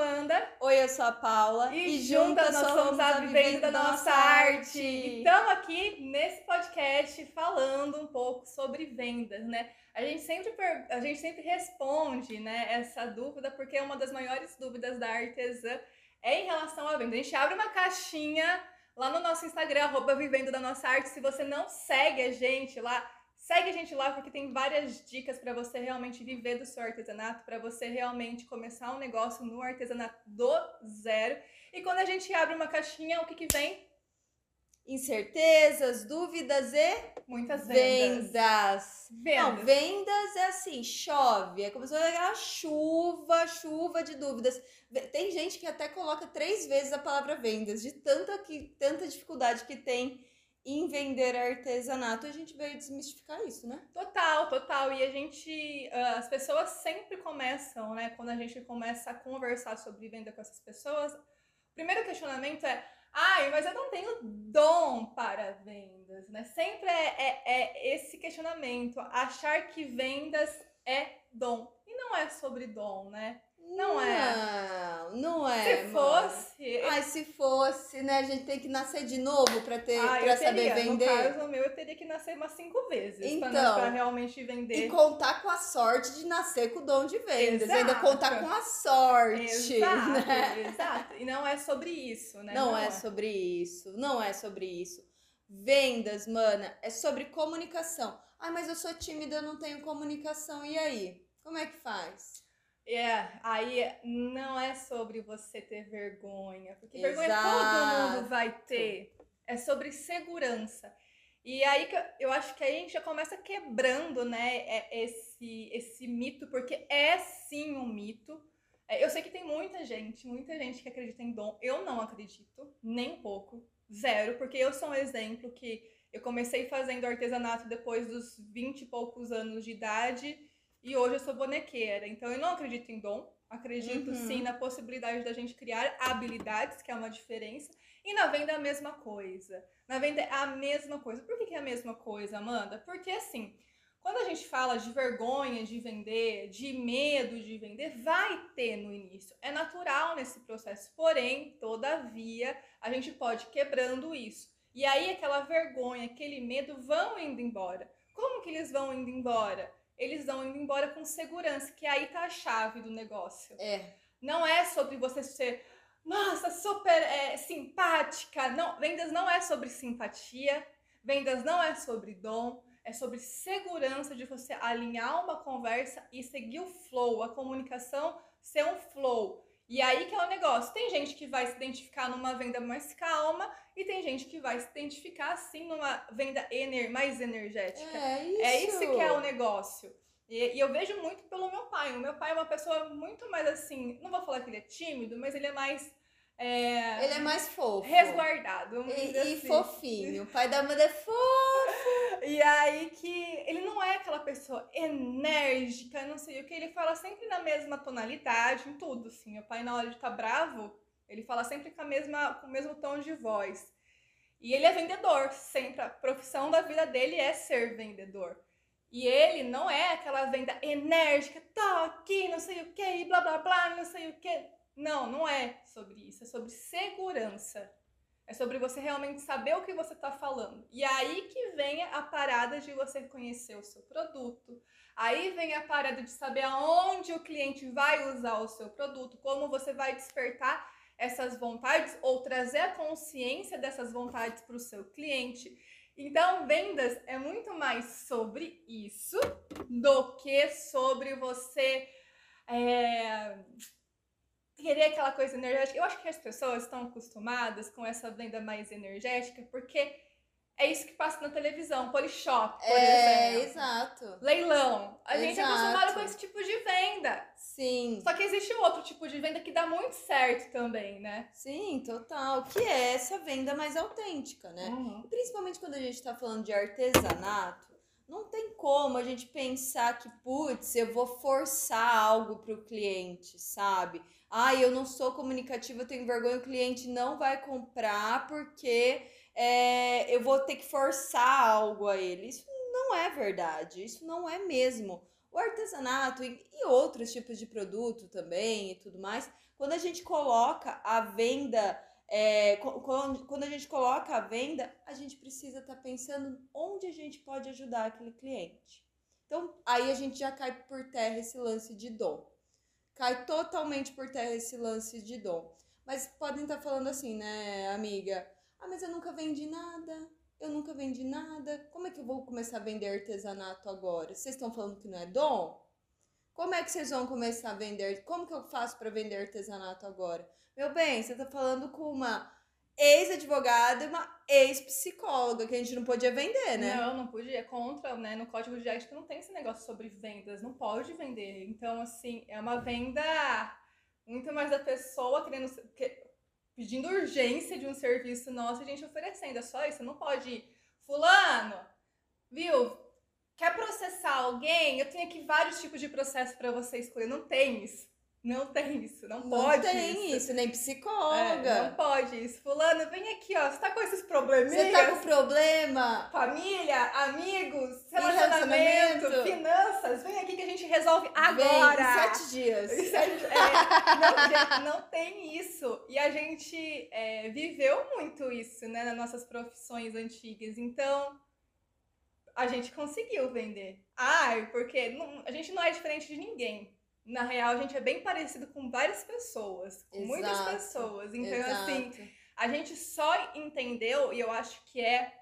Amanda. Oi, eu sou a Paula. E, e juntas nós somos a Vivendo da Nossa Arte. E estamos aqui nesse podcast falando um pouco sobre vendas, né? A gente sempre, a gente sempre responde né, essa dúvida, porque é uma das maiores dúvidas da artesã é em relação à venda. A gente abre uma caixinha lá no nosso Instagram, arroba Vivendo da Nossa Arte. Se você não segue a gente lá, Segue a gente lá porque tem várias dicas para você realmente viver do seu artesanato, para você realmente começar um negócio no artesanato do zero. E quando a gente abre uma caixinha, o que, que vem? Incertezas, dúvidas e muitas vendas. Vendas. vendas. Não, vendas é assim, chove, é como se fosse aquela chuva, chuva de dúvidas. Tem gente que até coloca três vezes a palavra vendas, de tanta, que, tanta dificuldade que tem em vender artesanato, a gente veio desmistificar isso, né? Total, total. E a gente, ah, as pessoas sempre começam, né? Quando a gente começa a conversar sobre venda com essas pessoas, o primeiro questionamento é: ai, mas eu não tenho dom para vendas, né? Sempre é, é, é esse questionamento, achar que vendas é dom. E não é sobre dom, né? Não, é. Não, não é. Se fosse. Ai, se fosse, né? A gente tem que nascer de novo pra, ter, ah, pra saber vender. No caso meu, eu teria que nascer umas cinco vezes então, pra, pra realmente vender. E contar com a sorte de nascer com o dom de vendas. Exato. Ainda contar com a sorte. Exato, né? exato. E não é sobre isso, né? Não, não é, é sobre isso. Não é sobre isso. Vendas, mana, é sobre comunicação. Ai, mas eu sou tímida, eu não tenho comunicação. E aí? Como é que faz? É, aí não é sobre você ter vergonha, porque Exato. vergonha todo mundo vai ter. É sobre segurança. E aí que eu acho que aí a gente já começa quebrando, né, é, esse, esse mito, porque é sim um mito. É, eu sei que tem muita gente, muita gente que acredita em dom. Eu não acredito, nem um pouco, zero, porque eu sou um exemplo que eu comecei fazendo artesanato depois dos 20 e poucos anos de idade e hoje eu sou bonequeira. Então eu não acredito em dom, acredito uhum. sim na possibilidade da gente criar habilidades, que é uma diferença. E na venda é a mesma coisa. Na venda é a mesma coisa. Por que, que é a mesma coisa, Amanda? Porque assim, quando a gente fala de vergonha de vender, de medo de vender, vai ter no início. É natural nesse processo. Porém, todavia, a gente pode quebrando isso. E aí aquela vergonha, aquele medo vão indo embora. Como que eles vão indo embora? Eles vão indo embora com segurança, que aí tá a chave do negócio. É. Não é sobre você ser, nossa, super é, simpática. Não, vendas não é sobre simpatia, vendas não é sobre dom, é sobre segurança de você alinhar uma conversa e seguir o flow, a comunicação ser um flow. E aí que é o negócio. Tem gente que vai se identificar numa venda mais calma e tem gente que vai se identificar assim numa venda ener mais energética. É isso. É isso que é o negócio. E, e, eu vejo muito pelo meu pai. O meu pai é uma pessoa muito mais assim. Não vou falar que ele é tímido, mas ele é mais é, ele é mais fofo. Resguardado. E, assim. e, fofinho. O pai da Amanda é fofo. E aí que ele não é aquela pessoa enérgica, não sei o que. Ele fala sempre na mesma tonalidade, em tudo, assim. O pai, na hora de estar tá bravo, ele fala sempre com, a mesma, com o mesmo tom de voz. E ele é vendedor, sempre. A profissão da vida dele é ser vendedor. E ele não é aquela venda enérgica, tá aqui, não sei o que, blá blá blá, não sei o que não, não é sobre isso. É sobre segurança. É sobre você realmente saber o que você está falando. E aí que vem a parada de você conhecer o seu produto. Aí vem a parada de saber aonde o cliente vai usar o seu produto, como você vai despertar essas vontades ou trazer a consciência dessas vontades para o seu cliente. Então, vendas é muito mais sobre isso do que sobre você. É querer aquela coisa energética. Eu acho que as pessoas estão acostumadas com essa venda mais energética porque é isso que passa na televisão, polishop, por é, exemplo. exato. Leilão. A exato. gente é acostumado com esse tipo de venda. Sim. Só que existe um outro tipo de venda que dá muito certo também, né? Sim, total. Que é essa venda mais autêntica, né? Uhum. Principalmente quando a gente tá falando de artesanato, não tem como a gente pensar que, putz, eu vou forçar algo para o cliente, sabe? Ah, eu não sou comunicativa, eu tenho vergonha, o cliente não vai comprar porque é, eu vou ter que forçar algo a ele. Isso não é verdade, isso não é mesmo. O artesanato e, e outros tipos de produto também e tudo mais, quando a gente coloca a venda é, quando a gente coloca a venda, a gente precisa estar tá pensando onde a gente pode ajudar aquele cliente. Então, aí a gente já cai por terra esse lance de dom. Cai totalmente por terra esse lance de dom. Mas podem estar tá falando assim, né, amiga? Ah, mas eu nunca vendi nada. Eu nunca vendi nada. Como é que eu vou começar a vender artesanato agora? Vocês estão falando que não é dom? Como é que vocês vão começar a vender? Como que eu faço para vender artesanato agora? Meu bem, você tá falando com uma ex-advogada e uma ex-psicóloga que a gente não podia vender, né? Não, não podia. É contra, né? No código de ética não tem esse negócio sobre vendas. Não pode vender. Então, assim, é uma venda muito mais da pessoa querendo. pedindo urgência de um serviço nosso e a gente oferecendo. É só isso. Não pode. Fulano, viu? Quer processar alguém? Eu tenho aqui vários tipos de processo para você escolher. Não tem isso. Não tem isso, não, não pode. Não tem isso. nem psicóloga. É, não pode isso. Fulano, vem aqui, ó. Você tá com esses problemas? Você tá com problema? Família, amigos, relacionamento, relacionamento, finanças. Vem aqui que a gente resolve agora. Vem, sete dias. É, não, não, tem isso. E a gente é, viveu muito isso, né, nas nossas profissões antigas. Então, a gente conseguiu vender. Ai, porque não, a gente não é diferente de ninguém. Na real, a gente é bem parecido com várias pessoas, com Exato. muitas pessoas. Então, assim, Exato. assim, a gente só entendeu, e eu acho que é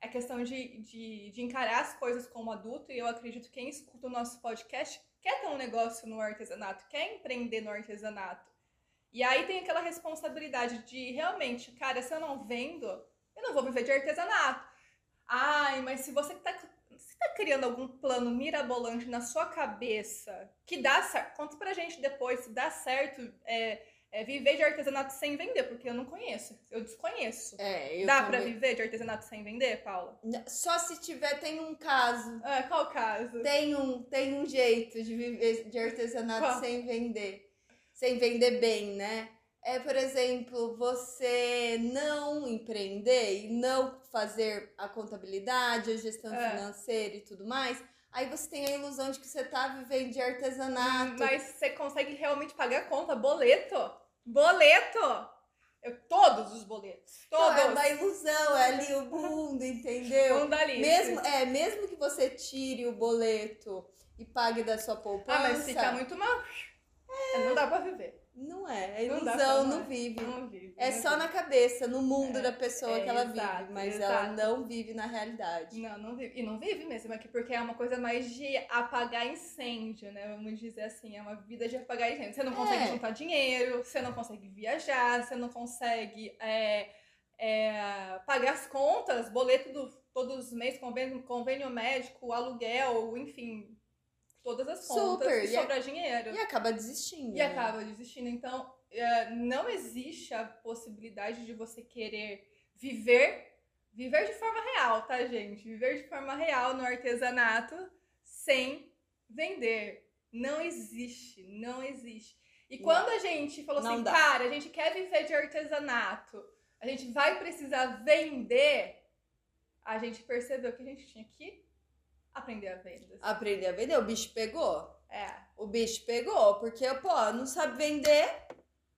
a questão de, de, de, encarar as coisas como adulto, e eu acredito que quem escuta o nosso podcast quer ter um negócio no artesanato, quer empreender no artesanato. E aí tem aquela responsabilidade de realmente, cara, se eu não vendo, eu não vou viver de artesanato. Ai, mas se você tá, você tá criando algum plano mirabolante na sua cabeça que dá certo, conta pra gente depois se dá certo é, é, viver de artesanato sem vender, porque eu não conheço, eu desconheço. É, eu dá também... pra viver de artesanato sem vender, Paula? Só se tiver, tem um caso. Ah, qual caso? Tem um, tem um jeito de viver de artesanato qual? sem vender. Sem vender bem, né? É, por exemplo, você não empreender e não fazer a contabilidade, a gestão é. financeira e tudo mais, aí você tem a ilusão de que você tá vivendo de artesanato. Mas você consegue realmente pagar a conta, boleto. Boleto! Eu, todos os boletos. Todos. Não, é uma ilusão, é ali o mundo, entendeu? Mundalice. Mesmo, é, mesmo que você tire o boleto e pague da sua poupança. Ah, mas fica muito mal. É. Não dá pra viver. Não é, é ilusão, não, não vive. Não vive. É não só vive. na cabeça, no mundo é, da pessoa é, que ela exato, vive, mas exato. ela não vive na realidade. Não, não vive. E não vive mesmo aqui, porque é uma coisa mais de apagar incêndio, né? Vamos dizer assim, é uma vida de apagar incêndio. Você não consegue É. juntar dinheiro, você não consegue viajar, você não consegue é, é, pagar as contas, boleto do, todos os meses, convênio, convênio médico, aluguel, enfim, todas as contas Super, e e a- sobra dinheiro. E acaba desistindo. E né? acaba desistindo. Então, é, não existe a possibilidade de você querer viver, viver de forma real, tá, gente? Viver de forma real no artesanato sem vender. Não existe, não existe. E Não. quando a gente falou Não assim, dá. cara, a gente quer viver de artesanato, a gente vai precisar vender, a gente percebeu que a gente tinha que aprender a vender. Aprender a vender, o bicho pegou. É. O bicho pegou, porque, pô, não sabe vender,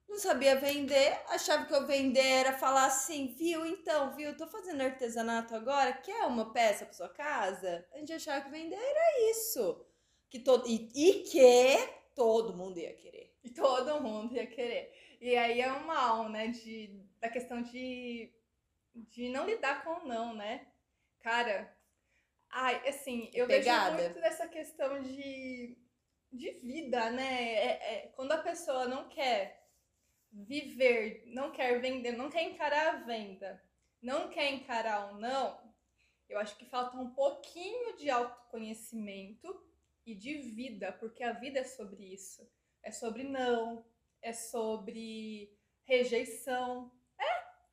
não sabia vender, achava que eu vender era falar assim, viu, então, viu, tô fazendo artesanato agora, quer uma peça pra sua casa? A gente achava que vender era isso. Que todo, e, e que todo mundo ia querer. E todo mundo ia querer. E aí é um mal, né? De, da questão de, de não lidar com o não, né? Cara, ai, assim, eu Pegada. vejo muito nessa questão de, de vida, né? É, é, quando a pessoa não quer viver, não quer vender, não quer encarar a venda, não quer encarar o não, eu acho que falta um pouquinho de autoconhecimento e de vida, porque a vida é sobre isso. É sobre não, é sobre rejeição.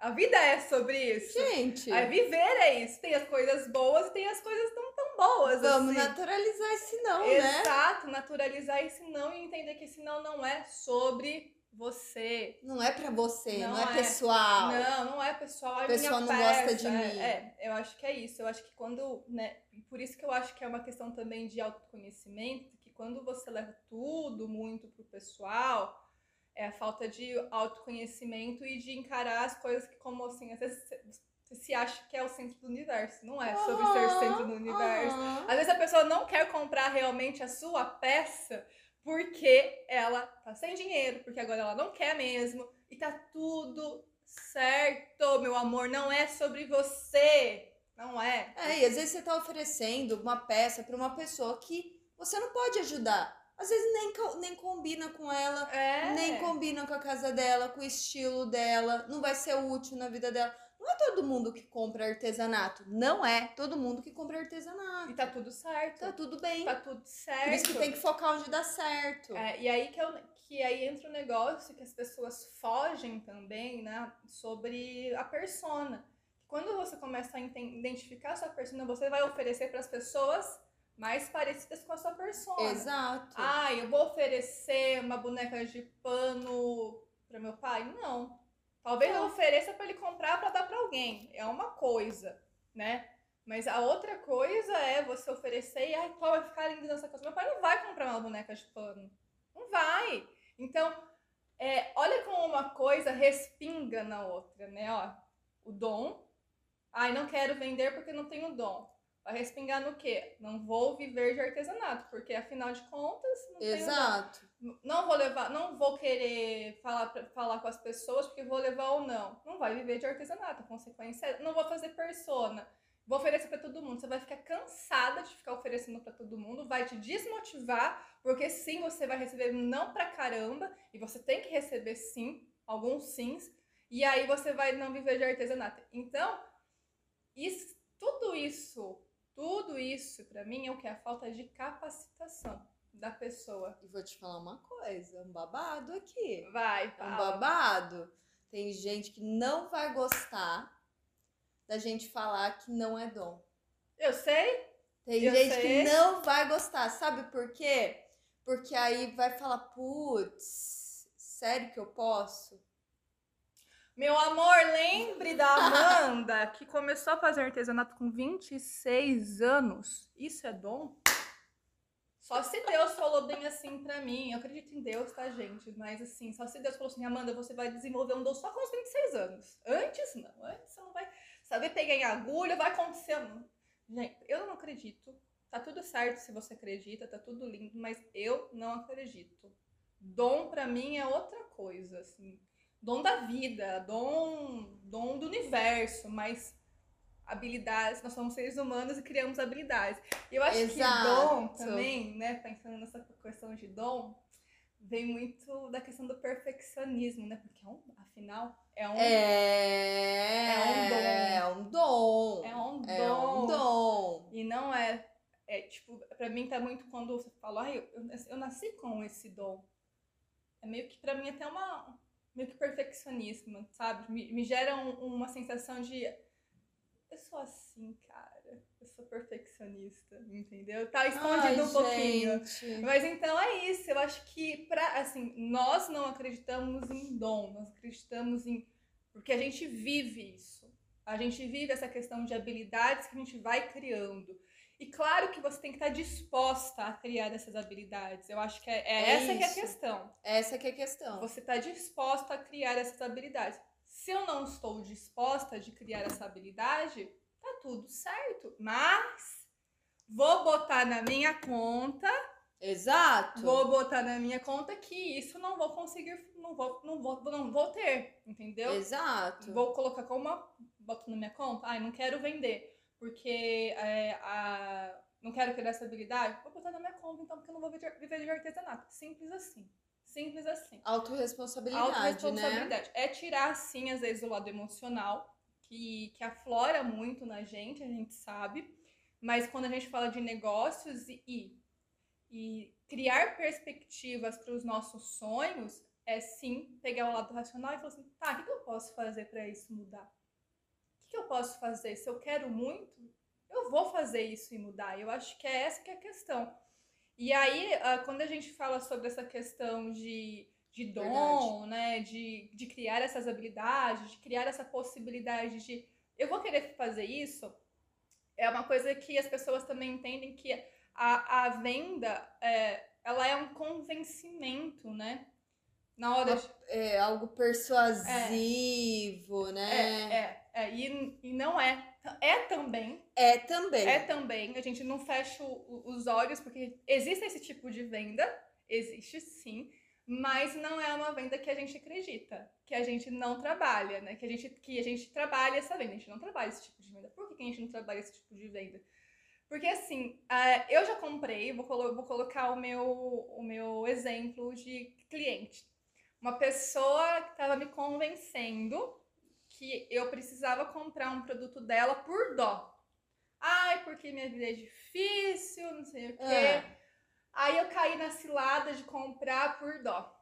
É, a vida é sobre isso. Gente, A viver é isso. Tem as coisas boas e tem as coisas não tão boas. vamos assim. naturalizar esse não, né? Exato, naturalizar esse não e entender que esse não não é sobre você. Não é para você, não, não é, é, pessoal. Não, não é pessoal. A pessoa não peça, gosta de mim. É, é, eu acho que é isso. Eu acho que quando, né, por isso que eu acho que é uma questão também de autoconhecimento, que quando você leva tudo muito pro pessoal, é a falta de autoconhecimento e de encarar as coisas que como assim, às vezes você se acha que é o centro do universo. Não é sobre ser centro do universo. Às vezes a pessoa não quer comprar realmente a sua peça porque ela tá sem dinheiro, porque agora ela não quer mesmo. E tá tudo certo, meu amor. Não é sobre você. Não é. É, e às vezes você tá oferecendo uma peça para uma pessoa que você não pode ajudar. Às vezes nem, nem combina com ela, é. nem combina com a casa dela, com o estilo dela, não vai ser útil na vida dela. Não é todo mundo que compra artesanato. Não é todo mundo que compra artesanato. E tá tudo certo. Tá tudo bem. Tá tudo certo. Por isso que tem que focar onde dá certo. É, e aí que, eu, que aí entra o negócio que as pessoas fogem também, né? Sobre a persona. Quando você começa a identificar a sua persona, você vai oferecer para as pessoas mais parecidas com a sua persona. Exato. Ah, eu vou oferecer uma boneca de pano para meu pai? Não. Talvez eu ofereça para ele comprar para dar para alguém. É uma coisa, né? Mas a outra coisa é você oferecer e, ai, qual vai ficar lindo nessa casa? Meu pai não vai comprar uma boneca de pano. Não vai. Então, é, olha como uma coisa respinga na outra, né? Ó, o dom. Ai, não quero vender porque não tenho dom. Vai respingar no quê? Não vou viver de artesanato, porque afinal de contas, não Exato. Tenho, não vou levar, não vou querer falar, falar com as pessoas porque vou levar ou não. Não vai viver de artesanato. A consequência é, não vou fazer persona. Vou oferecer para todo mundo. Você vai ficar cansada de ficar oferecendo para todo mundo, vai te desmotivar, porque sim, você vai receber não pra caramba, e você tem que receber sim, alguns sims, e aí você vai não viver de artesanato. Então, isso, tudo isso tudo isso, para mim, é o que? A falta de capacitação da pessoa. E vou te falar uma coisa, um babado aqui. Vai, fala. Um babado. Tem gente que não vai gostar da gente falar que não é dom. Eu sei. Tem eu gente sei. que não vai gostar. Sabe por quê? Porque aí vai falar, putz, sério que eu posso? Meu amor, lembre da Amanda, que começou a fazer artesanato com 26 anos. Isso é dom? Só se Deus falou bem assim pra mim. Eu acredito em Deus, tá, gente? Mas assim, só se Deus falou assim, Amanda, você vai desenvolver um dom só com os 26 anos. Antes, não. Antes você não vai saber pegar em agulha, vai acontecer. Gente, eu não acredito. Tá tudo certo se você acredita, tá tudo lindo, mas eu não acredito. Dom pra mim é outra coisa, assim dom da vida, dom, dom do universo, mas habilidades, nós somos seres humanos e criamos habilidades. E eu acho Exato. que dom também, né, pensando nessa questão de dom, vem muito da questão do perfeccionismo, né? Porque é um, afinal é um é, é um dom. É um dom. É um dom. E não é é tipo, para mim tá muito quando você fala, ah, eu, eu, eu nasci com esse dom. É meio que para mim até uma meio que perfeccionismo, sabe? Me, me gera um, uma sensação de. Eu sou assim, cara. Eu sou perfeccionista, entendeu? Tá escondido Ai, um pouquinho. Gente. Mas então é isso. Eu acho que, pra, assim, nós não acreditamos em dom, nós acreditamos em. Porque a gente vive isso. A gente vive essa questão de habilidades que a gente vai criando. E claro que você tem que estar disposta a criar essas habilidades. Eu acho que é, é, é essa que é a questão. Essa que é a questão. Você está disposta a criar essas habilidades. Se eu não estou disposta de criar essa habilidade, tá tudo certo. Mas vou botar na minha conta. Exato. Vou botar na minha conta que isso não vou conseguir, não vou, não vou, não vou ter, entendeu? Exato. Vou colocar como uma, boto na minha conta, ai, não quero vender porque é, a, não quero criar essa habilidade, vou botar na minha conta então, porque eu não vou viver de artesanato. Simples assim. Simples assim. Autoresponsabilidade, Autoresponsabilidade. Né? É tirar, sim, às vezes, o lado emocional, que, que aflora muito na gente, a gente sabe. Mas quando a gente fala de negócios e, e criar perspectivas para os nossos sonhos, é sim pegar o lado racional e falar assim, tá, o que eu posso fazer para isso mudar? Que eu posso fazer? Se eu quero muito, eu vou fazer isso e mudar. Eu acho que é essa que é a questão. E aí, ah, quando a gente fala sobre essa questão de, de dom, Verdade. né? De, de criar essas habilidades, de criar essa possibilidade de eu vou querer fazer isso. É uma coisa que as pessoas também entendem que a, a venda é, ela é um convencimento, né? Na hora de... É algo persuasivo, é, né? É, é, é. E, e não é. É também. É também. É também. A gente não fecha os olhos, porque existe esse tipo de venda. Existe sim. Mas não é uma venda que a gente acredita. Que a gente não trabalha, né? Que a gente, que a gente trabalha essa venda. A gente não trabalha esse tipo de venda. Por que a gente não trabalha esse tipo de venda? Porque assim, uh, eu já comprei, vou, colo vou colocar o meu, o meu exemplo de cliente. Uma pessoa que estava me convencendo que eu precisava comprar um produto dela por dó. Ai, porque minha vida é difícil, não sei o quê. É. Aí eu caí na cilada de comprar por dó.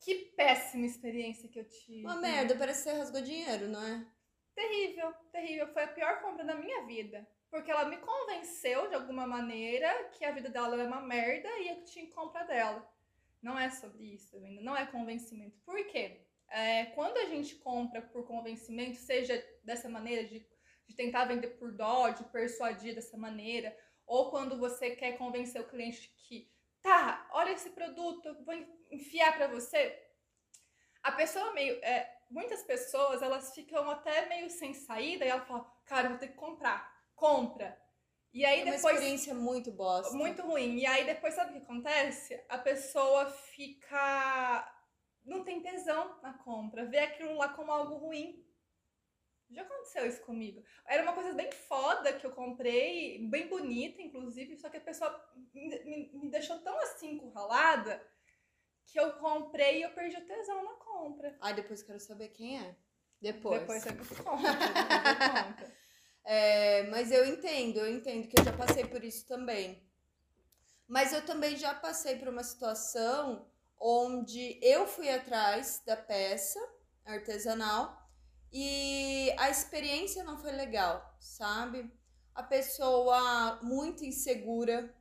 Que péssima experiência que eu tive. Uma merda, parece que você rasgou dinheiro, não é? Terrível, terrível. Foi a pior compra da minha vida. Porque ela me convenceu de alguma maneira que a vida dela era uma merda e eu tinha que comprar dela. Não é sobre isso ainda, não é convencimento. Por quê? É, quando a gente compra por convencimento, seja dessa maneira, de, de tentar vender por dó, de persuadir dessa maneira, ou quando você quer convencer o cliente que, tá, olha esse produto, eu vou enfiar para você. A pessoa meio. É, muitas pessoas, elas ficam até meio sem saída e ela fala, cara, vou ter que comprar compra. E aí é depois. uma experiência muito bosta. Muito ruim. E aí depois, sabe o que acontece? A pessoa fica. Não tem tesão na compra. Vê aquilo lá como algo ruim. Já aconteceu isso comigo. Era uma coisa bem foda que eu comprei, bem bonita, inclusive, só que a pessoa me, me, me deixou tão assim encurralada que eu comprei e eu perdi o tesão na compra. Ai, depois quero saber quem é. Depois. Depois você conta. Conta. É, mas eu entendo, eu entendo que eu já passei por isso também. Mas eu também já passei por uma situação onde eu fui atrás da peça artesanal e a experiência não foi legal, sabe? A pessoa muito insegura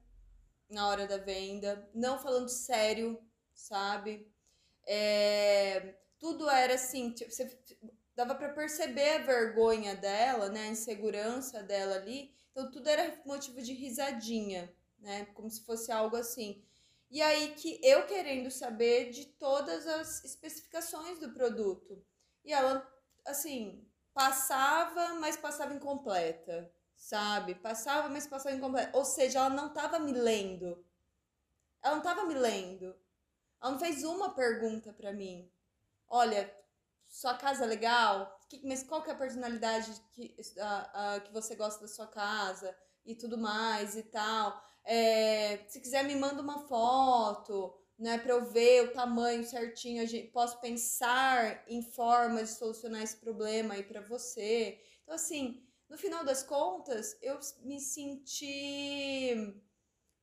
na hora da venda, não falando sério, sabe? É, tudo era assim, tipo, você, dava para perceber a vergonha dela, né, a insegurança dela ali. Então tudo era motivo de risadinha, né, como se fosse algo assim. E aí que eu querendo saber de todas as especificações do produto. E ela assim, passava, mas passava incompleta, sabe? Passava, mas passava incompleta. Ou seja, ela não estava me lendo. Ela não estava me lendo. Ela não fez uma pergunta para mim. Olha, sua casa é legal? Mas qual que é a personalidade que, uh, que você gosta da sua casa? E tudo mais e tal. É, se quiser, me manda uma foto, né? Pra eu ver o tamanho certinho. A gente, posso pensar em formas de solucionar esse problema aí pra você. Então, assim, no final das contas, eu me senti.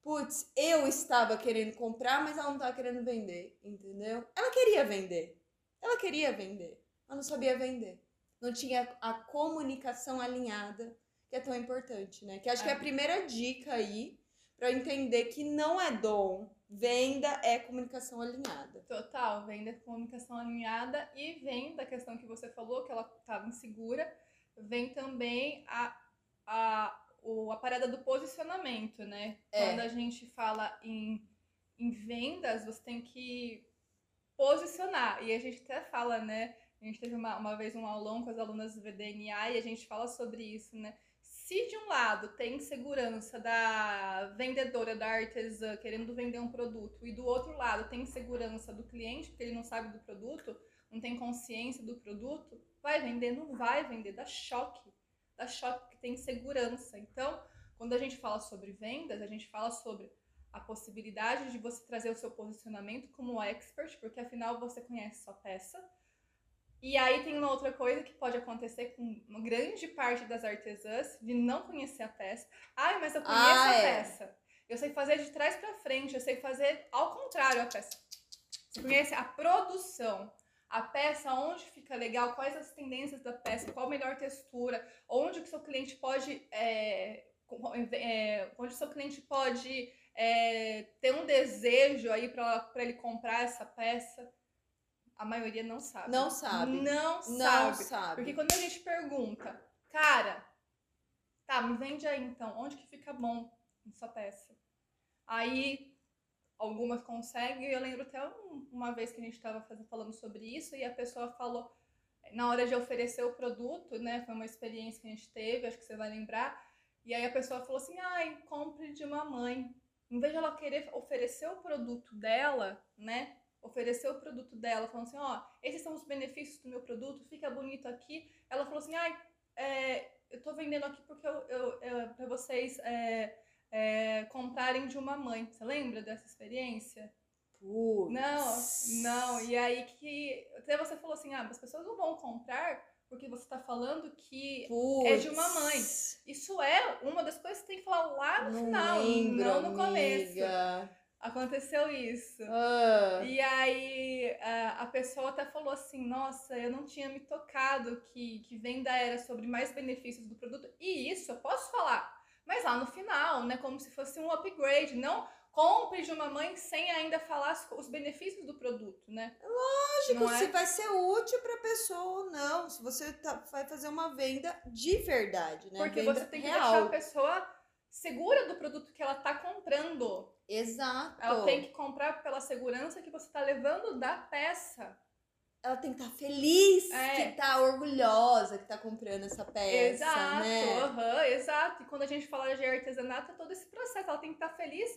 Putz, eu estava querendo comprar, mas ela não estava querendo vender, entendeu? Ela queria vender. Ela queria vender ela não sabia vender. Não tinha a comunicação alinhada, que é tão importante, né? Que acho é. que é a primeira dica aí para entender que não é dom, venda é comunicação alinhada. Total, venda é comunicação alinhada e vem da questão que você falou, que ela estava insegura, vem também a, a, o, a parada do posicionamento, né? É. Quando a gente fala em, em vendas, você tem que posicionar. E a gente até fala, né? A gente teve uma, uma vez um aulão com as alunas do VDNA e a gente fala sobre isso, né? Se de um lado tem segurança da vendedora, da artesã querendo vender um produto, e do outro lado tem segurança do cliente, porque ele não sabe do produto, não tem consciência do produto, vai vender, não vai vender, dá choque. Dá choque porque tem segurança. Então, quando a gente fala sobre vendas, a gente fala sobre a possibilidade de você trazer o seu posicionamento como expert, porque afinal você conhece sua peça, e aí tem uma outra coisa que pode acontecer com uma grande parte das artesãs de não conhecer a peça. Ai, mas eu conheço ah, a é. peça. Eu sei fazer de trás para frente, eu sei fazer ao contrário a peça. Você conhece a produção, a peça, onde fica legal, quais as tendências da peça, qual a melhor textura, onde o seu cliente pode é, é, onde o seu cliente pode é, ter um desejo aí para ele comprar essa peça? A maioria não sabe. Não sabe. Não, não sabe. sabe. Porque quando a gente pergunta, cara, tá, me vende aí então, onde que fica bom essa peça? Aí algumas conseguem, eu lembro até uma vez que a gente estava falando sobre isso e a pessoa falou, na hora de oferecer o produto, né, foi uma experiência que a gente teve, acho que você vai lembrar, e aí a pessoa falou assim, ai, compre de uma mãe. Em vez de ela querer oferecer o produto dela, né, oferecer o produto dela, falando assim, ó, esses são os benefícios do meu produto, fica bonito aqui. Ela falou assim, ai, é, eu tô vendendo aqui porque eu, eu, eu para vocês é, é, comprarem de uma mãe. Você lembra dessa experiência? Putz. Não, não. E aí que até você falou assim, ah, as pessoas não vão comprar porque você está falando que Puts. é de uma mãe. Isso é uma das coisas que tem que falar lá no não final, lembro, não no amiga. começo. Aconteceu isso. Ah. E aí a, a pessoa até falou assim: Nossa, eu não tinha me tocado que, que venda era sobre mais benefícios do produto. E isso eu posso falar. Mas lá no final, né? Como se fosse um upgrade. Não compre de uma mãe sem ainda falar os benefícios do produto, né? Lógico, é? se vai ser útil para a pessoa ou não. Se você tá, vai fazer uma venda de verdade, né? Porque venda você tem que real. deixar a pessoa segura do produto que ela tá comprando. Exato. Ela tem que comprar pela segurança que você está levando da peça. Ela tem que estar tá feliz, É. que tá orgulhosa que tá comprando essa peça, exato, né? aham, exato. E quando a gente fala de artesanato, é todo esse processo. Ela tem que estar feliz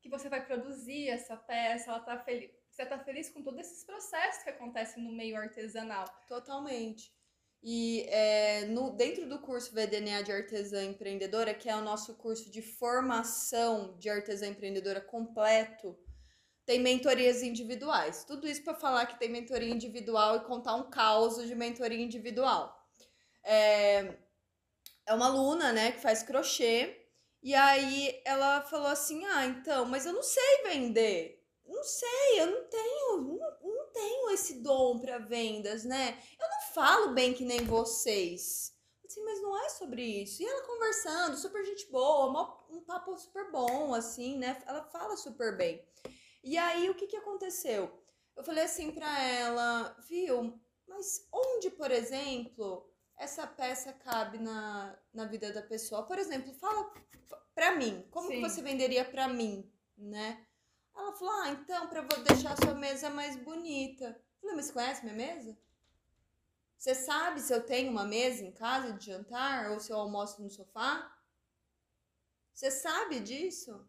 que você vai produzir essa peça, ela tá feliz. Você tá feliz com todos esses processos que acontecem no meio artesanal. Totalmente. E é, no, dentro do curso VDNA de Artesã Empreendedora, que é o nosso curso de formação de artesã empreendedora completo, tem mentorias individuais. Tudo isso para falar que tem mentoria individual e contar um caos de mentoria individual. É, é uma aluna, né, que faz crochê, e aí ela falou assim: Ah, então, mas eu não sei vender. Não sei, eu não tenho, não, tenho esse dom para vendas, né? Eu não falo bem que nem vocês. Assim, mas não é sobre isso. E ela conversando, super gente boa, um papo super bom, assim, né? Ela fala super bem. E aí, o que que aconteceu? Eu falei assim pra ela, viu, mas onde, por exemplo, essa peça cabe na, na vida da pessoa? Por exemplo, fala pra mim, como que você venderia pra mim, né? Ela falou, ah, então, pra vou deixar a sua mesa mais bonita. Eu falei, mas você conhece minha mesa? Você sabe se eu tenho uma mesa em casa de jantar ou se eu almoço no sofá? Você sabe disso?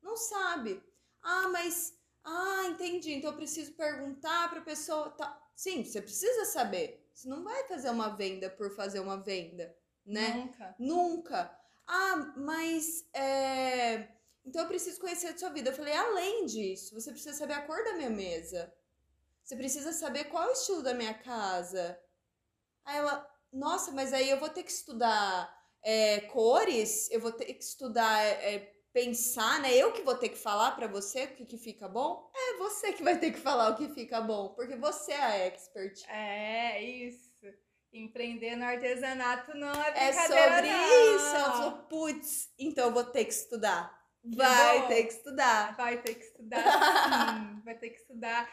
Não sabe. Ah, mas. Ah, entendi. Então eu preciso perguntar pra pessoa. Tá. Sim, você precisa saber. Você não vai fazer uma venda por fazer uma venda, né? Nunca. Nunca. Ah, mas. É... Então eu preciso conhecer a sua vida. Eu falei, além disso, você precisa saber a cor da minha mesa. Você precisa saber qual é o estilo da minha casa. Aí ela, nossa, mas aí eu vou ter que estudar é, cores, eu vou ter que estudar, é, é, pensar, né? Eu que vou ter que falar pra você o que, que fica bom? É você que vai ter que falar o que fica bom, porque você é a expert. É, isso. Empreender no artesanato não é É brincadeira, sobre não. isso. Ela falou, putz, então eu vou ter que estudar. Vai bom. ter que estudar. Vai ter que estudar, sim. vai ter que estudar.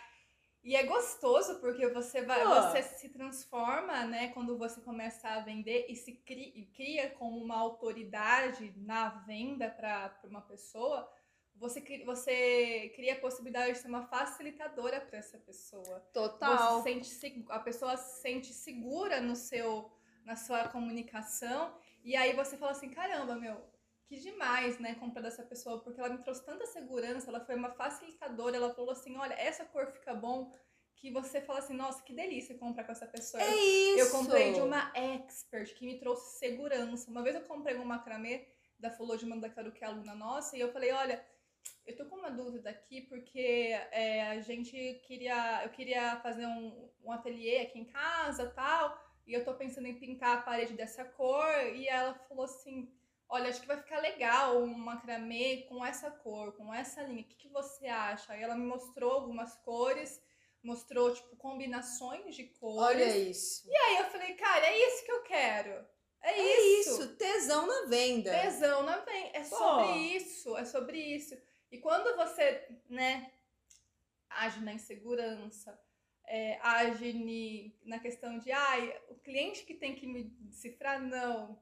E é gostoso porque você vai, Pô. você se transforma, né, quando você começa a vender e se cria, e cria como uma autoridade na venda para uma pessoa. Você, você cria a possibilidade de ser uma facilitadora para essa pessoa. Total. Você sente, a pessoa se sente segura no seu, na sua comunicação. E aí você fala assim, caramba, meu, que demais, né, comprar dessa pessoa, porque ela me trouxe tanta segurança, ela foi uma facilitadora, ela falou assim, olha, essa cor fica bom, que você fala assim, nossa, que delícia comprar com essa pessoa. É isso. Eu comprei de uma expert que me trouxe segurança. Uma vez eu comprei um macramê da Fulô de Mandacaru, que é aluna nossa, e eu falei, olha, eu tô com uma dúvida aqui, porque é, a gente queria, eu queria fazer um, um ateliê aqui em casa tal, e eu tô pensando em pintar a parede dessa cor, e ela falou assim, olha, acho que vai ficar legal um macramê com essa cor, com essa linha, o que, que você acha? Aí ela me mostrou algumas cores, mostrou, tipo, combinações de cores. Olha isso. E aí eu falei, cara, é isso que eu quero. É, é isso. isso. tesão na venda. Tesão na venda. É Pô. sobre isso, é sobre isso. E quando você, né, age na insegurança, é, age ni, na questão de, ai, ah, o cliente que tem que me decifrar, não.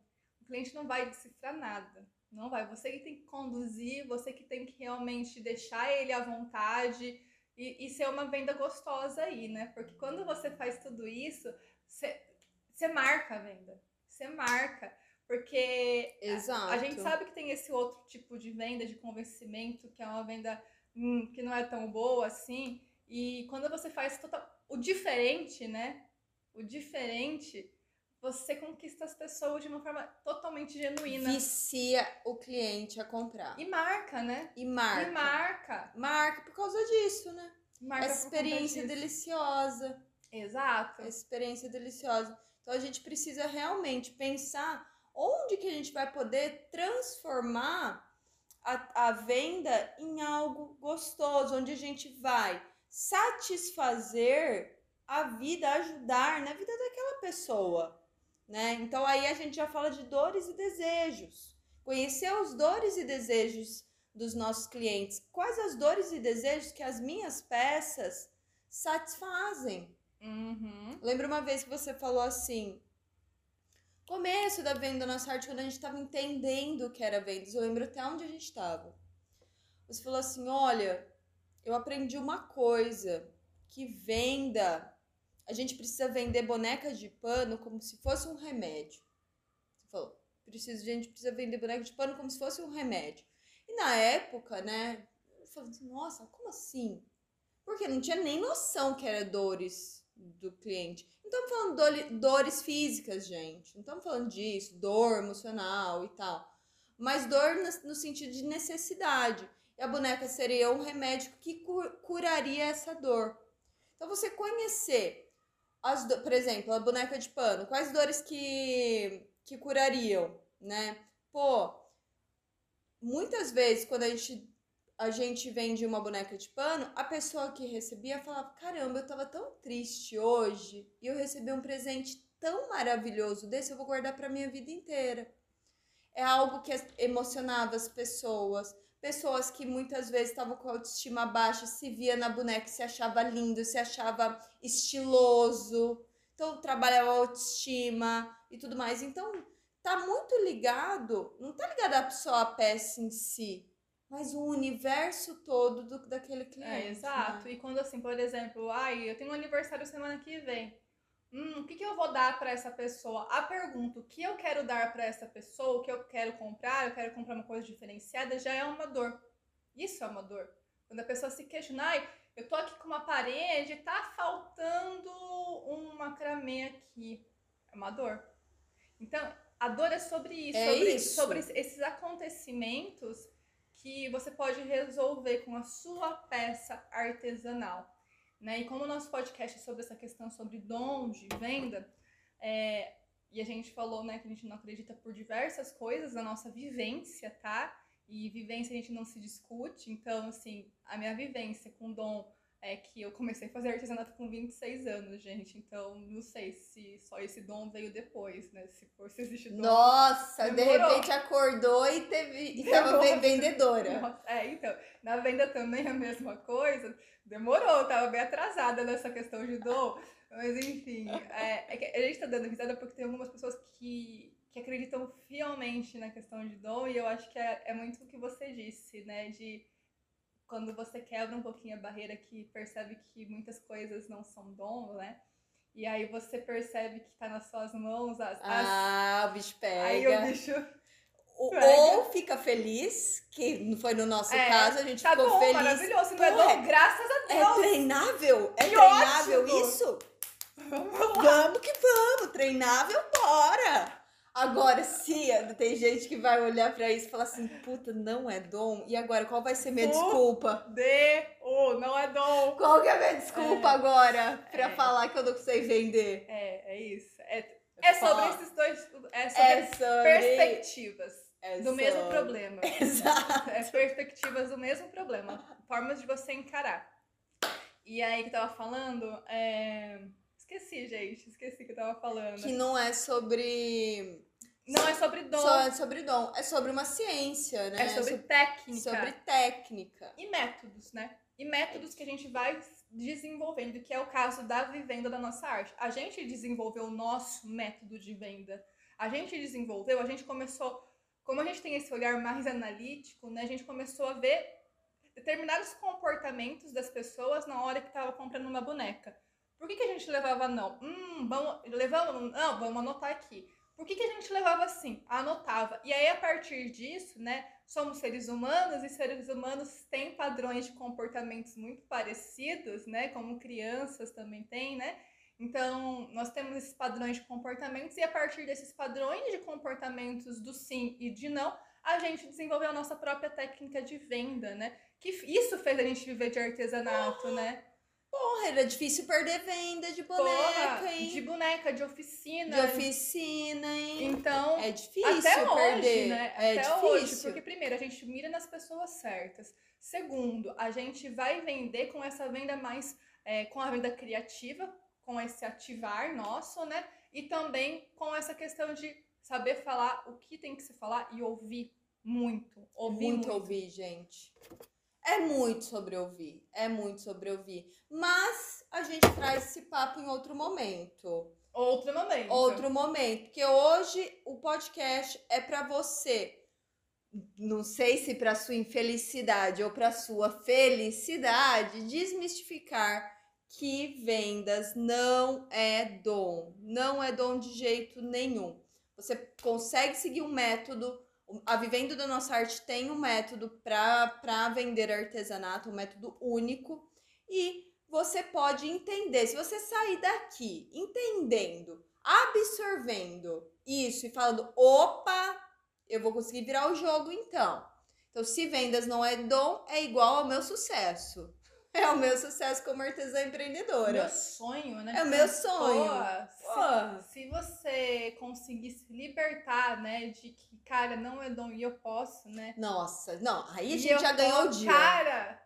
Cliente não vai decifrar nada. Não vai. Você que tem que conduzir, você que tem que realmente deixar ele à vontade e, e ser uma venda gostosa aí, né? Porque quando você faz tudo isso, você, marca a venda. Você marca. Porque a, a, gente sabe que tem esse outro tipo de venda, de convencimento, que é uma venda hum, que não é tão boa assim. E quando você faz total, o diferente, né? O diferente, você conquista as pessoas de uma forma totalmente genuína. Vicia o cliente a comprar. E marca, né? E marca. E marca. Marca por causa disso, né? Marca Essa experiência deliciosa. Exato. Essa experiência deliciosa. Então a gente precisa realmente pensar onde que a gente vai poder transformar a, a venda em algo gostoso, onde a gente vai satisfazer a vida, ajudar na vida daquela pessoa né? Então aí a gente já fala de dores e desejos. Conhecer os dores e desejos dos nossos clientes. Quais as dores e desejos que as minhas peças satisfazem? Uhum. Lembro uma vez que você falou assim, começo da venda da nossa arte, quando a gente estava entendendo o que era vendas, eu lembro até onde a gente estava. Você falou assim: olha, eu aprendi uma coisa, que venda a gente precisa vender bonecas de pano como se fosse um remédio. Você falou, precisa, a gente precisa vender boneca de pano como se fosse um remédio. E na época, né, eu falei assim, nossa, como assim? Porque não tinha nem noção que era dores do cliente. Não estamos falando do, dores físicas, gente. Não estamos falando disso, dor emocional e tal. Mas dor no, no sentido de necessidade. E a boneca seria um remédio que curaria essa dor. Então, você conhecer as do... por exemplo, a boneca de pano, quais dores que, que curariam, né? Pô, muitas vezes quando a gente, a gente vende uma boneca de pano, a pessoa que recebia falava: caramba, eu tava tão triste hoje e eu recebi um presente tão maravilhoso desse, eu vou guardar para minha vida inteira. É algo que emocionava as pessoas pessoas que muitas vezes estavam com a autoestima baixa, se via na boneca, se achava lindo, se achava estiloso. Então, trabalhava a autoestima e tudo mais. Então, tá muito ligado, não tá ligado só a peça em si, mas o universo todo do, daquele cliente. É, exato. Né? E quando assim, por exemplo, ai, eu tenho um aniversário semana que vem. Hum, o que, que eu vou dar para essa pessoa? A pergunta, o que eu quero dar para essa pessoa, o que eu quero comprar, eu quero comprar uma coisa diferenciada, já é uma dor. Isso é uma dor. Quando a pessoa se questiona, ai, eu tô aqui com uma parede, tá faltando um macramê aqui. É uma dor. Então, a dor é sobre isso, é sobre, isso. sobre esses acontecimentos que você pode resolver com a sua peça artesanal. Né? E como o nosso podcast é sobre essa questão sobre dom de venda, é, e a gente falou né, que a gente não acredita por diversas coisas da nossa vivência, tá? E vivência a gente não se discute, então, assim, a minha vivência com dom é que eu comecei a fazer artesanato com 26 anos, gente. Então, não sei se só esse dom veio depois, né? Se for se existe dom. Nossa, demorou. de repente acordou e teve e tava vendedora. Nossa, é, então, na venda também a mesma coisa. Demorou, tava bem atrasada nessa questão de dom. Mas enfim, é, é a gente tá dando risada porque tem algumas pessoas que, que acreditam fielmente na questão de dom, e eu acho que é, é muito o que você disse, né? De quando você quebra um pouquinho a barreira que percebe que muitas coisas não são dom, né? E aí você percebe que tá nas suas mãos as. Ah, o bicho pega. Aí o bicho. Ou fica feliz, que foi no nosso é, caso, a gente tá ficou bom, feliz. maravilhoso, não é dom, graças a é Deus. É treinável? É que treinável ótimo. isso? Vamos que vamos, treinável, bora! Agora, se tem gente que vai olhar para isso e falar assim, puta, não é dom. E agora, qual vai ser minha desculpa? De o não é dom. Qual que é a minha desculpa é. agora pra é. falar que eu não sei vender? É, é isso. É, é sobre esses dois. É sobre, é sobre... perspectivas é do sobre... mesmo problema. Exato. É perspectivas do mesmo problema. Formas de você encarar. E aí que eu tava falando, é... esqueci, gente, esqueci que eu tava falando. Que não é sobre Não é sobre dom. Só é sobre dom. É sobre uma ciência, né? É sobre técnica. Sobre técnica. E métodos, né? E métodos que a gente vai desenvolvendo, que é o caso da vivenda da nossa arte. A gente desenvolveu o nosso método de venda. A gente desenvolveu, a gente começou, como a gente tem esse olhar mais analítico, né? A gente começou a ver determinados comportamentos das pessoas na hora que estava comprando uma boneca. Por que, que a gente levava não? Hum, vamos, levamos, não, vamos anotar aqui. Por que, que a gente levava assim? Anotava. E aí, a partir disso, né, somos seres humanos e seres humanos têm padrões de comportamentos muito parecidos, né, como crianças também têm, né? Então, nós temos esses padrões de comportamentos e a partir desses padrões de comportamentos do sim e de não, a gente desenvolveu a nossa própria técnica de venda, né? Que isso fez a gente viver de artesanato, né? Porra, era difícil perder venda de boneca, Porra, hein? De boneca, de oficina. De oficina, hein? Então. É difícil até perder. Hoje, né? É até difícil. hoje. Porque, primeiro, a gente mira nas pessoas certas. Segundo, a gente vai vender com essa venda mais. É, com a venda criativa, com esse ativar nosso, né? E também com essa questão de saber falar o que tem que se falar e ouvir muito. Ouvir muito, muito. ouvir, gente. É muito sobre ouvir, é muito sobre ouvir. Mas a gente traz esse papo em outro momento. Outro momento. Outro momento, porque hoje o podcast é para você. Não sei se para sua infelicidade ou para sua felicidade, desmistificar que vendas não é dom, não é dom de jeito nenhum. Você consegue seguir um método a Vivendo da Nossa Arte tem um método para vender artesanato, um método único, e você pode entender. Se você sair daqui entendendo, absorvendo isso e falando, opa, eu vou conseguir virar o jogo então. Então, se vendas não é dom, é igual ao meu sucesso. É o meu sucesso como artesã empreendedora. Meu sonho, né? É o meu sonho. Pô, se, se, você conseguir se libertar, né, de que, cara, não é dom e eu posso, né? Nossa, não, aí a gente já ganhou o dia. Cara,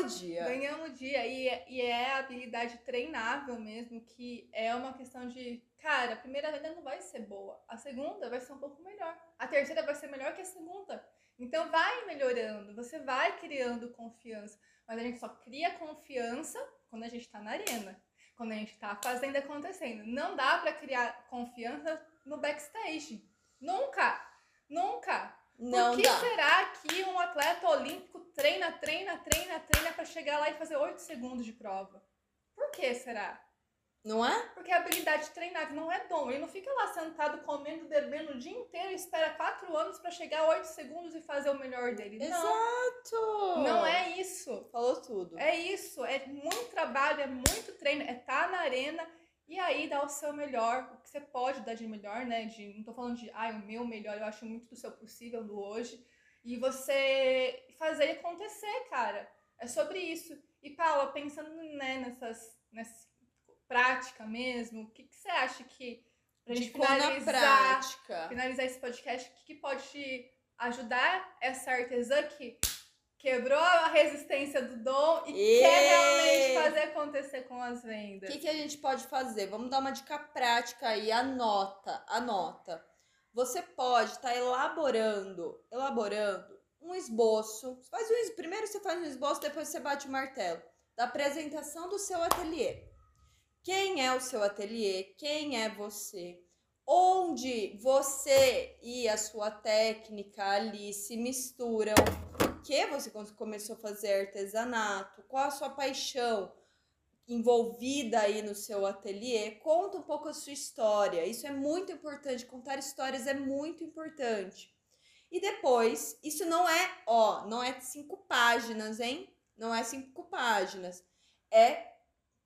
o dia. Ganhamos o dia. E, e é habilidade treinável mesmo, que é uma questão de, cara, a primeira venda não vai ser boa. A segunda vai ser um pouco melhor. A terceira vai ser melhor que a segunda. Então vai melhorando, você vai criando confiança. Mas a gente só cria confiança quando a gente está na arena, quando a gente está fazendo acontecendo. Não dá para criar confiança no backstage. Nunca! Nunca! Não Por que dá. será que um atleta olímpico treina, treina, treina, treina para chegar lá e fazer 8 segundos de prova? Por que será? Não é? Porque a habilidade treinável não é dom. Ele não fica lá sentado comendo, bebendo o dia inteiro e espera quatro anos para chegar a oito segundos e fazer o melhor dele. Exato! Não, não é isso. Falou tudo. É isso. É muito trabalho, é muito treino, é estar tá na arena e aí dar o seu melhor, o que você pode dar de melhor, né? De, não tô falando de, ai, ah, o meu melhor, eu acho muito do seu possível, do hoje. E você fazer acontecer, cara. É sobre isso. E, Paula, pensando né, nessas, nessas prática mesmo, o que, que você acha que pra gente finalizar, prática. finalizar esse podcast, o que, que pode te ajudar essa artesã que quebrou a resistência do dom e, e... quer realmente fazer acontecer com as vendas? O que, que a gente pode fazer? Vamos dar uma dica prática aí, anota, anota. Você pode estar tá elaborando, elaborando um esboço. Você faz um, primeiro você faz um esboço, depois você bate o martelo. Da apresentação do seu ateliê. Quem é o seu ateliê, quem é você, onde você e a sua técnica ali se misturam, por que você começou a fazer artesanato, qual a sua paixão envolvida aí no seu ateliê, conta um pouco a sua história. Isso é muito importante, contar histórias é muito importante. E depois, isso não é, ó, não é cinco páginas, hein? Não é cinco páginas. É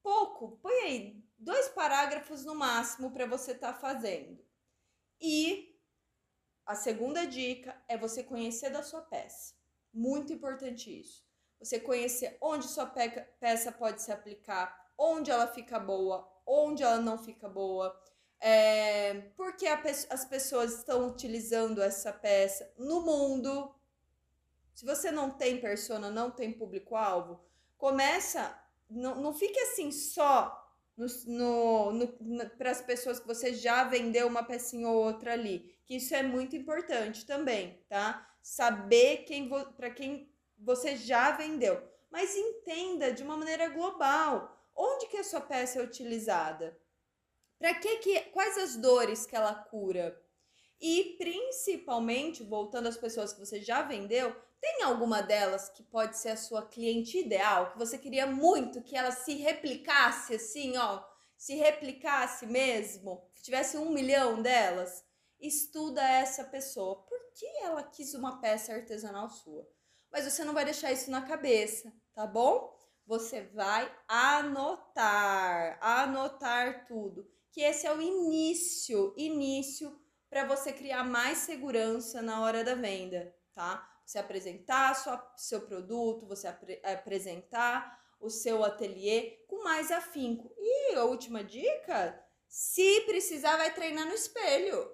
pouco, põe aí dois parágrafos no máximo para você estar tá fazendo. E a segunda dica é você conhecer da sua peça. Muito importante isso. Você conhecer onde sua peça pode se aplicar, onde ela fica boa, onde ela não fica boa, é, porque a, as pessoas estão utilizando essa peça no mundo. Se você não tem persona, não tem público-alvo, começa não, não fique assim só no, no, no para as pessoas que você já vendeu uma pecinha ou outra ali. que isso é muito importante também, tá? Saber quem para quem você já vendeu, mas entenda de uma maneira global onde que a sua peça é utilizada. Para que que quais as dores que ela cura? E principalmente, voltando às pessoas que você já vendeu, tem alguma delas que pode ser a sua cliente ideal, que você queria muito que ela se replicasse assim, ó, se replicasse mesmo, tivesse um milhão delas? Estuda essa pessoa. Por que ela quis uma peça artesanal sua? Mas você não vai deixar isso na cabeça, tá bom? Você vai anotar, anotar tudo. Que esse é o início, início para você criar mais segurança na hora da venda, tá? Você apresentar sua, seu produto, você apre, apresentar o seu ateliê com mais afinco. E a última dica, se precisar, vai treinar no espelho.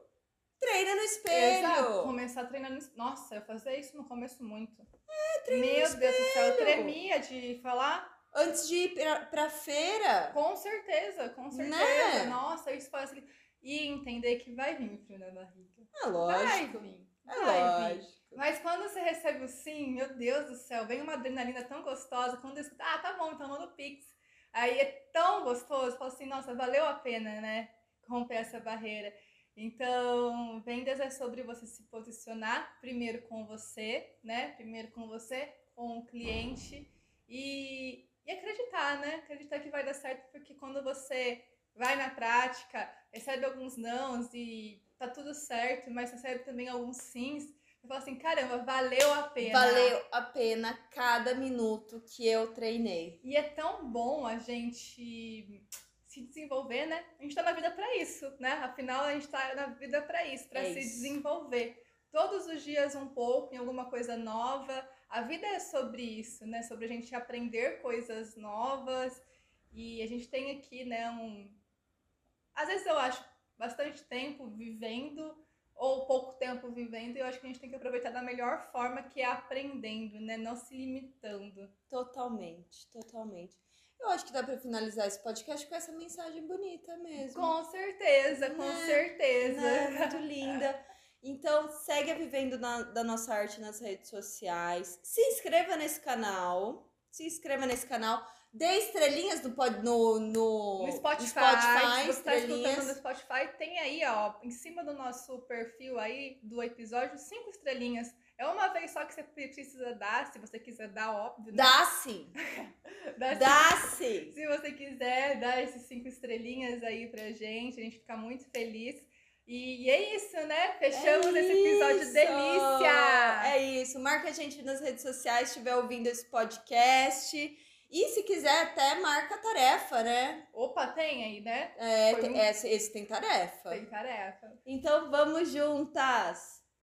Treina no espelho. Exato. Começar a treinar no espelho. Nossa, eu fazia isso no começo muito. É, treina Meu no espelho. Deus do céu, eu tremia de falar. Antes de ir pra, pra feira. Com certeza, com certeza. Né? Nossa, isso faz. E entender que vai vir frio na barriga. É lógico. Vai vir. É vai lógico. Vir. Mas quando você recebe o sim, meu Deus do céu, vem uma adrenalina tão gostosa. Quando eu escuto, ah, tá bom, então manda o Pix. Aí é tão gostoso, falo assim, nossa, valeu a pena, né? Romper essa barreira. Então, vendas é sobre você se posicionar primeiro com você, né? Primeiro com você, com o cliente e, e acreditar, né? Acreditar que vai dar certo, porque quando você vai na prática, recebe alguns nãos e tá tudo certo, mas recebe também alguns sims, você fala assim, caramba, valeu a pena. Valeu a pena cada minuto que eu treinei. E é tão bom a gente se desenvolver, né? A gente tá na vida para isso, né? Afinal, a gente tá na vida para isso, para é se isso. desenvolver. Todos os dias um pouco, em alguma coisa nova. A vida é sobre isso, né? Sobre a gente aprender coisas novas. E a gente tem aqui, né, um... Às vezes eu acho bastante tempo vivendo ou pouco tempo vivendo, e eu acho que a gente tem que aproveitar da melhor forma, que é aprendendo, né? Não se limitando. Totalmente, totalmente. Eu acho que dá para finalizar esse podcast com essa mensagem bonita mesmo. Com certeza, com né? certeza. Né? Muito linda. Então, segue a Vivendo na, da Nossa Arte nas redes sociais. Se inscreva nesse canal. Se inscreva nesse canal. Dê estrelinhas no, no, no, no Spotify. Spotify se você está escutando no Spotify, tem aí, ó, em cima do nosso perfil aí do episódio, cinco estrelinhas. É uma vez só que você precisa dar, se você quiser dar, óbvio. Né? Dá sim! dá, dá sim. sim! Se você quiser dar esses cinco estrelinhas aí pra gente, a gente fica muito feliz. E, é isso, né? Fechamos é esse episódio isso. delícia! É isso. Marca a gente nas redes sociais se estiver ouvindo esse podcast. E se quiser, até marca tarefa, né? Opa, tem aí, né? É, um... esse, esse tem tarefa. Tem tarefa. Então vamos juntas!